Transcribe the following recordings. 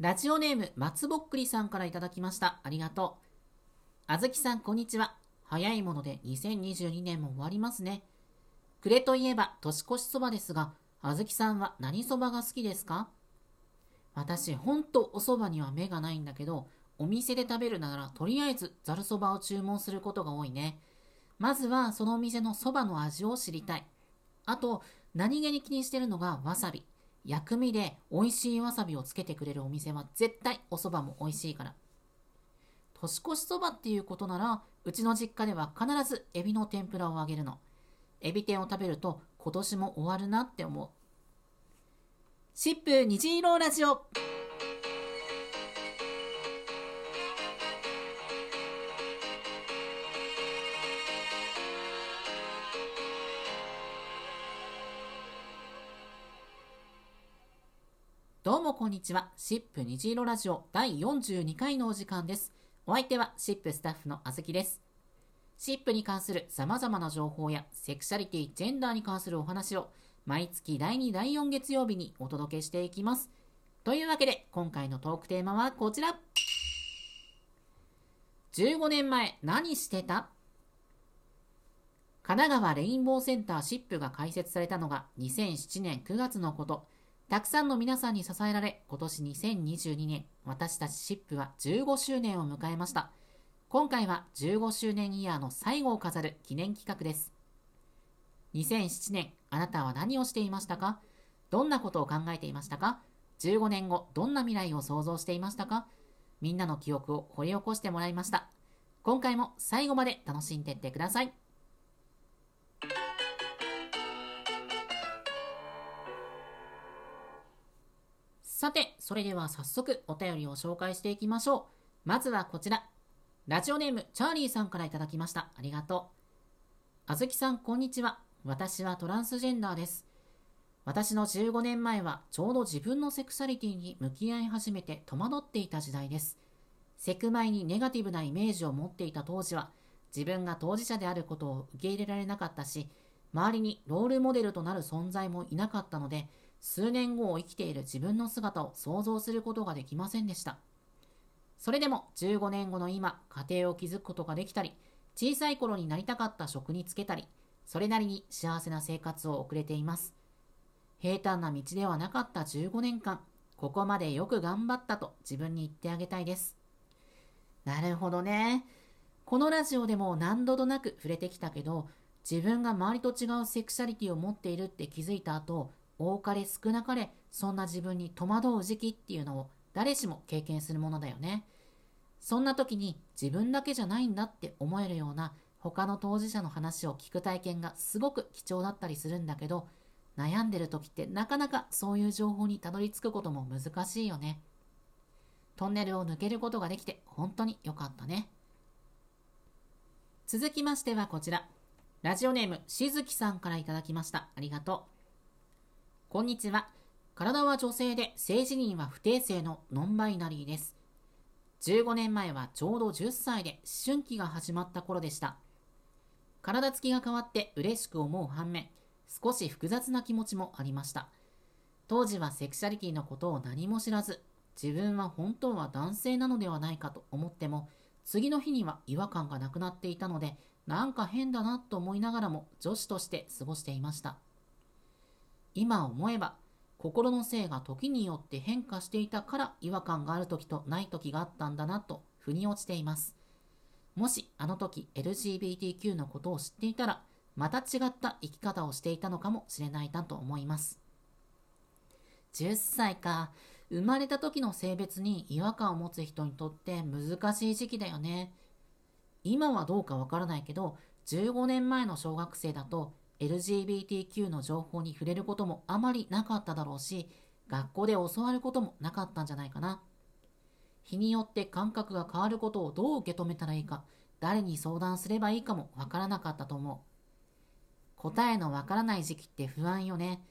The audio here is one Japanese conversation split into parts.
ラジオネーム松ぼっくりさんからいただきました。ありがとう。あずきさん、こんにちは。早いもので2022年も終わりますね。暮れといえば年越しそばですが、あずきさんは何そばが好きですか？私、ほんとお蕎麦には目がないんだけど、お店で食べるならとりあえずざるそばを注文することが多いね。まずはそのお店のそばの味を知りたい。あと、何気に気にしてるのがわさび。薬味で美味しいわさびをつけてくれるお店は絶対お蕎麦も美味しいから。年越しそばっていうことなら、うちの実家では必ずエビの天ぷらをあげるの。エビ天を食べると今年も終わるなって思う。シップ虹色ラジオこんにちは。シップ虹色ラジオ第42回のお時間です。お相手はシップスタッフのあずきです。シップに関する様々な情報やセクシャリティ、ジェンダーに関するお話を毎月第2、第4月曜日にお届けしていきます。というわけで、今回のトークテーマはこちら。15年前何してた？神奈川レインボーセンターシップが開設されたのが2007年9月のこと。たくさんの皆さんに支えられ、今年2022年、私たちシップは15周年を迎えました。今回は15周年イヤーの最後を飾る記念企画です。2007年、あなたは何をしていましたか？どんなことを考えていましたか ?15 年後、どんな未来を想像していましたか？みんなの記憶を掘り起こしてもらいました。今回も最後まで楽しんでいってください。さて、それでは早速お便りを紹介していきましょう。まずはこちら。ラジオネーム、チャーリーさんからいただきました。ありがとう。あずきさん、こんにちは。私はトランスジェンダーです。私の15年前はちょうど自分のセクシャリティに向き合い始めて戸惑っていた時代です。セクマイにネガティブなイメージを持っていた当時は、自分が当事者であることを受け入れられなかったし、周りにロールモデルとなる存在もいなかったので、数年後を生きている自分の姿を想像することができませんでした。それでも15年後の今、家庭を築くことができたり、小さい頃になりたかった職に就けたり、それなりに幸せな生活を送れています。平坦な道ではなかった15年間、ここまでよく頑張ったと自分に言ってあげたいです。なるほどね。このラジオでも何度となく触れてきたけど、自分が周りと違うセクシャリティを持っているって気づいた後、多かれ少なかれそんな自分に戸惑う時期っていうのを誰しも経験するものだよね。そんな時に自分だけじゃないんだって思えるような他の当事者の話を聞く体験がすごく貴重だったりするんだけど、悩んでる時ってなかなかそういう情報にたどり着くことも難しいよね。トンネルを抜けることができて本当に良かったね。続きましてはこちら。ラジオネームしずきさんからいただきました。ありがとう。こんにちは。体は女性で性自認は不定性のノンバイナリーです。15年前はちょうど10歳で思春期が始まった頃でした。体つきが変わって嬉しく思う反面、少し複雑な気持ちもありました。当時はセクシャリティのことを何も知らず、自分は本当は男性なのではないかと思っても、次の日には違和感がなくなっていたので、なんか変だなと思いながらも女子として過ごしていました。今思えば、心の性が時によって変化していたから違和感がある時とない時があったんだなと腑に落ちています。もしあの時 LGBTQ のことを知っていたら、また違った生き方をしていたのかもしれないなと思います。10歳か。生まれた時の性別に違和感を持つ人にとって難しい時期だよね。今はどうかわからないけど、15年前の小学生だと LGBTQ の情報に触れることもあまりなかっただろうし、学校で教わることもなかったんじゃないかな。日によって感覚が変わることをどう受け止めたらいいか、誰に相談すればいいかもわからなかったと思う。答えのわからない時期って不安よね。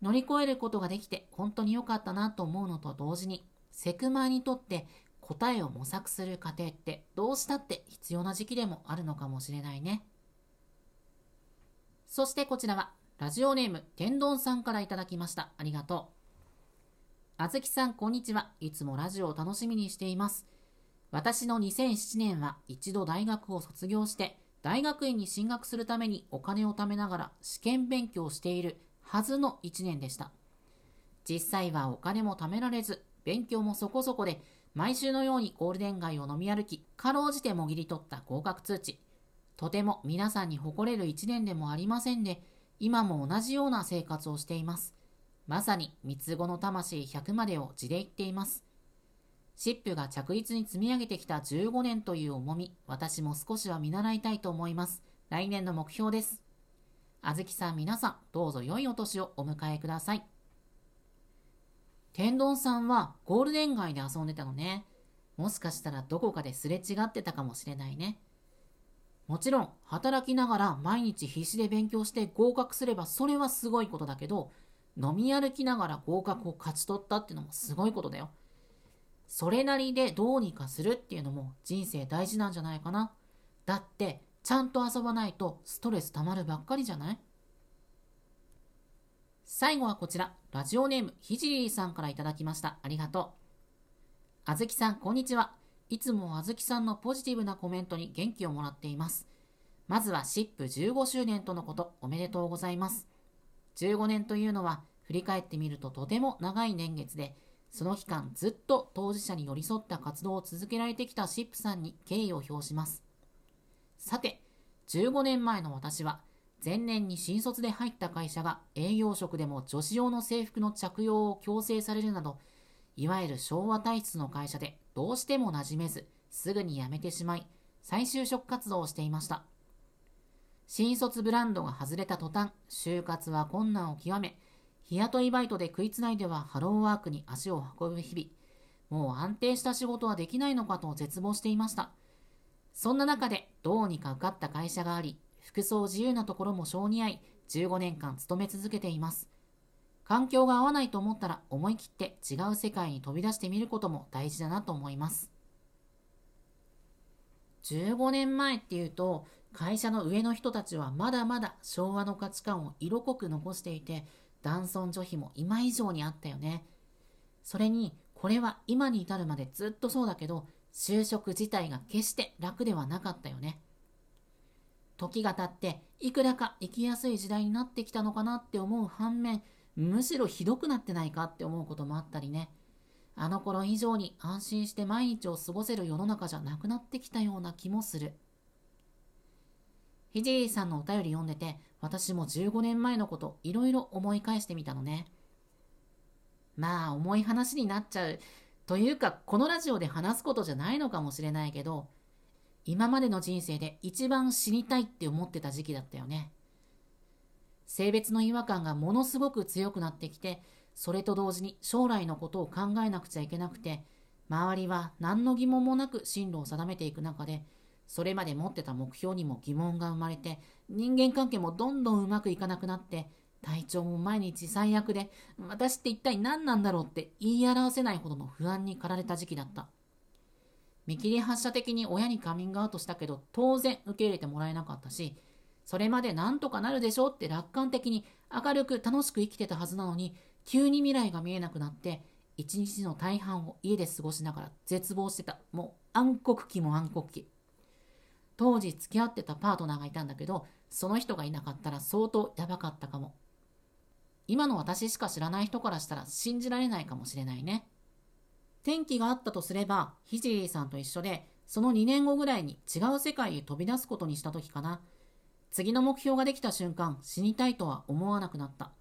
乗り越えることができて本当に良かったなと思うのと同時に、セクマイにとって答えを模索する過程ってどうしたって必要な時期でもあるのかもしれないね。そしてこちらは、ラジオネーム、天丼さんからいただきました。ありがとう。あずきさん、こんにちは。いつもラジオを楽しみにしています。私の2007年は一度大学を卒業して、大学院に進学するためにお金を貯めながら試験勉強しているはずの1年でした。実際はお金も貯められず、勉強もそこそこで、毎週のようにゴールデン街を飲み歩き、かろうじてもぎり取った合格通知。とても皆さんに誇れる1年でもありませんで、今も同じような生活をしています。まさに三つ子の魂100までを地で言っています。シップが着実に積み上げてきた15年という重み、私も少しは見習いたいと思います。来年の目標です。あずきさん皆さん、どうぞ良いお年をお迎えください。天丼さんはゴールデン街で遊んでたのね。もしかしたらどこかですれ違ってたかもしれないね。もちろん、働きながら毎日必死で勉強して合格すればそれはすごいことだけど、飲み歩きながら合格を勝ち取ったっていうのもすごいことだよ。それなりでどうにかするっていうのも人生大事なんじゃないかな。だって、ちゃんと遊ばないとストレス溜まるばっかりじゃない？最後はこちら、ラジオネームひじりさんからいただきました。ありがとう。あずきさん、こんにちは。いつもあずきさんのポジティブなコメントに元気をもらっています。まずはシップ15周年とのこと、おめでとうございます。15年というのは振り返ってみるととても長い年月で、その期間ずっと当事者に寄り添った活動を続けられてきたシップさんに敬意を表します。さて、15年前の私は、前年に新卒で入った会社が営業職でも女子用の制服の着用を強制されるなど、いわゆる昭和体質の会社でどうしても馴染めず、すぐに辞めてしまい、再就職活動をしていました。新卒ブランドが外れた途端、就活は困難を極め、日雇いバイトで食いつないではハローワークに足を運ぶ日々。もう安定した仕事はできないのかと絶望していました。そんな中でどうにか受かった会社があり、服装自由なところも性に合い、15年間勤め続けています。環境が合わないと思ったら思い切って違う世界に飛び出してみることも大事だなと思います。15年前っていうと、会社の上の人たちはまだまだ昭和の価値観を色濃く残していて、男尊女卑も今以上にあったよね。それに、これは今に至るまでずっとそうだけど、就職自体が決して楽ではなかったよね。時が経って、いくらか生きやすい時代になってきたのかなって思う反面、むしろひどくなってないかって思うこともあったりね。あの頃以上に安心して毎日を過ごせる世の中じゃなくなってきたような気もする。ひじりさんのお便り読んでて、私も15年前のこといろいろ思い返してみたのね。まあ重い話になっちゃう。というか、このラジオで話すことじゃないのかもしれないけど、今までの人生で一番死にたいって思ってた時期だったよね。性別の違和感がものすごく強くなってきて、それと同時に将来のことを考えなくちゃいけなくて、周りは何の疑問もなく進路を定めていく中で、それまで持ってた目標にも疑問が生まれて、人間関係もどんどんうまくいかなくなって、体調も毎日最悪で、私って一体何なんだろうって言い表せないほどの不安に駆られた時期だった。見切り発車的に親にカミングアウトしたけど、当然受け入れてもらえなかったし、それまでなんとかなるでしょうって楽観的に明るく楽しく生きてたはずなのに、急に未来が見えなくなって、一日の大半を家で過ごしながら絶望してた。もう暗黒期も暗黒期。当時付き合ってたパートナーがいたんだけど、その人がいなかったら相当やばかったかも。今の私しか知らない人からしたら信じられないかもしれないね。転機があったとすれば、ひじりさんと一緒で、その2年後ぐらいに違う世界へ飛び出すことにした時かな。次の目標ができた瞬間、死にたいとは思わなくなった。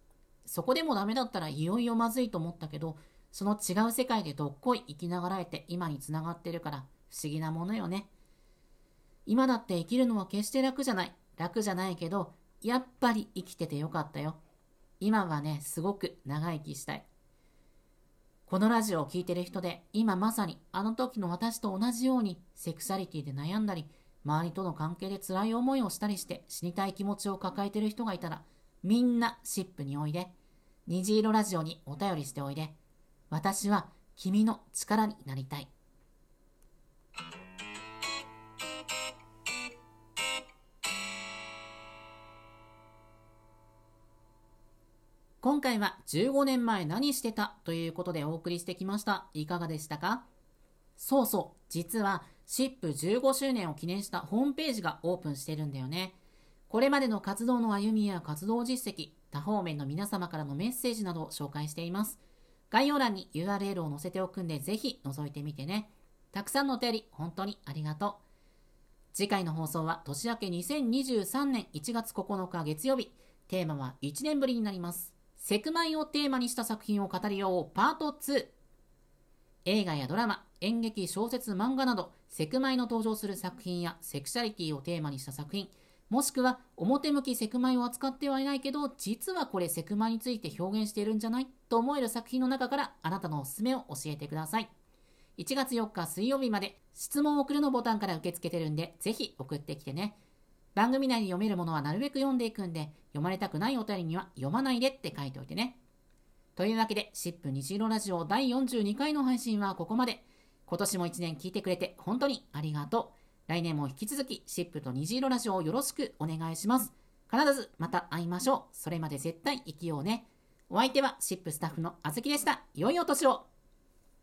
そこでもダメだったらいよいよまずいと思ったけど、その違う世界でどっこい生きながらえて今につながってるから不思議なものよね。今だって生きるのは決して楽じゃない。楽じゃないけど、やっぱり生きててよかったよ。今はね、すごく長生きしたい。このラジオを聴いてる人で、今まさにあの時の私と同じようにセクシャリティで悩んだり、周りとの関係で辛い思いをしたりして死にたい気持ちを抱えている人がいたら、みんなシップにおいで。虹色ラジオにお便りしておいで。私は君の力になりたい。今回は15年前何してたということでお送りしてきました。いかがでしたか？そうそう、実は SIP15 周年を記念したホームページがオープンしてるんだよね。これまでの活動の歩みや活動実績、多方面の皆様からのメッセージなどを紹介しています。概要欄に URL を載せておくんで、ぜひ覗いてみてね。たくさんのお便り、本当にありがとう。次回の放送は年明け2023年1月9日月曜日。テーマは1年ぶりになります。セクマイをテーマにした作品を語りようパート2。映画やドラマ、演劇、小説、漫画など、セクマイの登場する作品やセクシャリティをテーマにした作品、もしくは表向きセクマイを扱ってはいないけど、実はこれセクマイについて表現しているんじゃない？と思える作品の中からあなたのおすすめを教えてください。1月4日水曜日まで質問を送るのボタンから受け付けてるんで、ぜひ送ってきてね。番組内に読めるものはなるべく読んでいくんで、読まれたくないお便りには読まないでって書いておいてね。というわけで、シップ虹色ラジオ第42回の配信はここまで。今年も1年聞いてくれて本当にありがとう。来年も引き続き、シップと虹色ラジオをよろしくお願いします。必ずまた会いましょう。それまで絶対生きようね。お相手はシップスタッフのあずきでした。良いお年を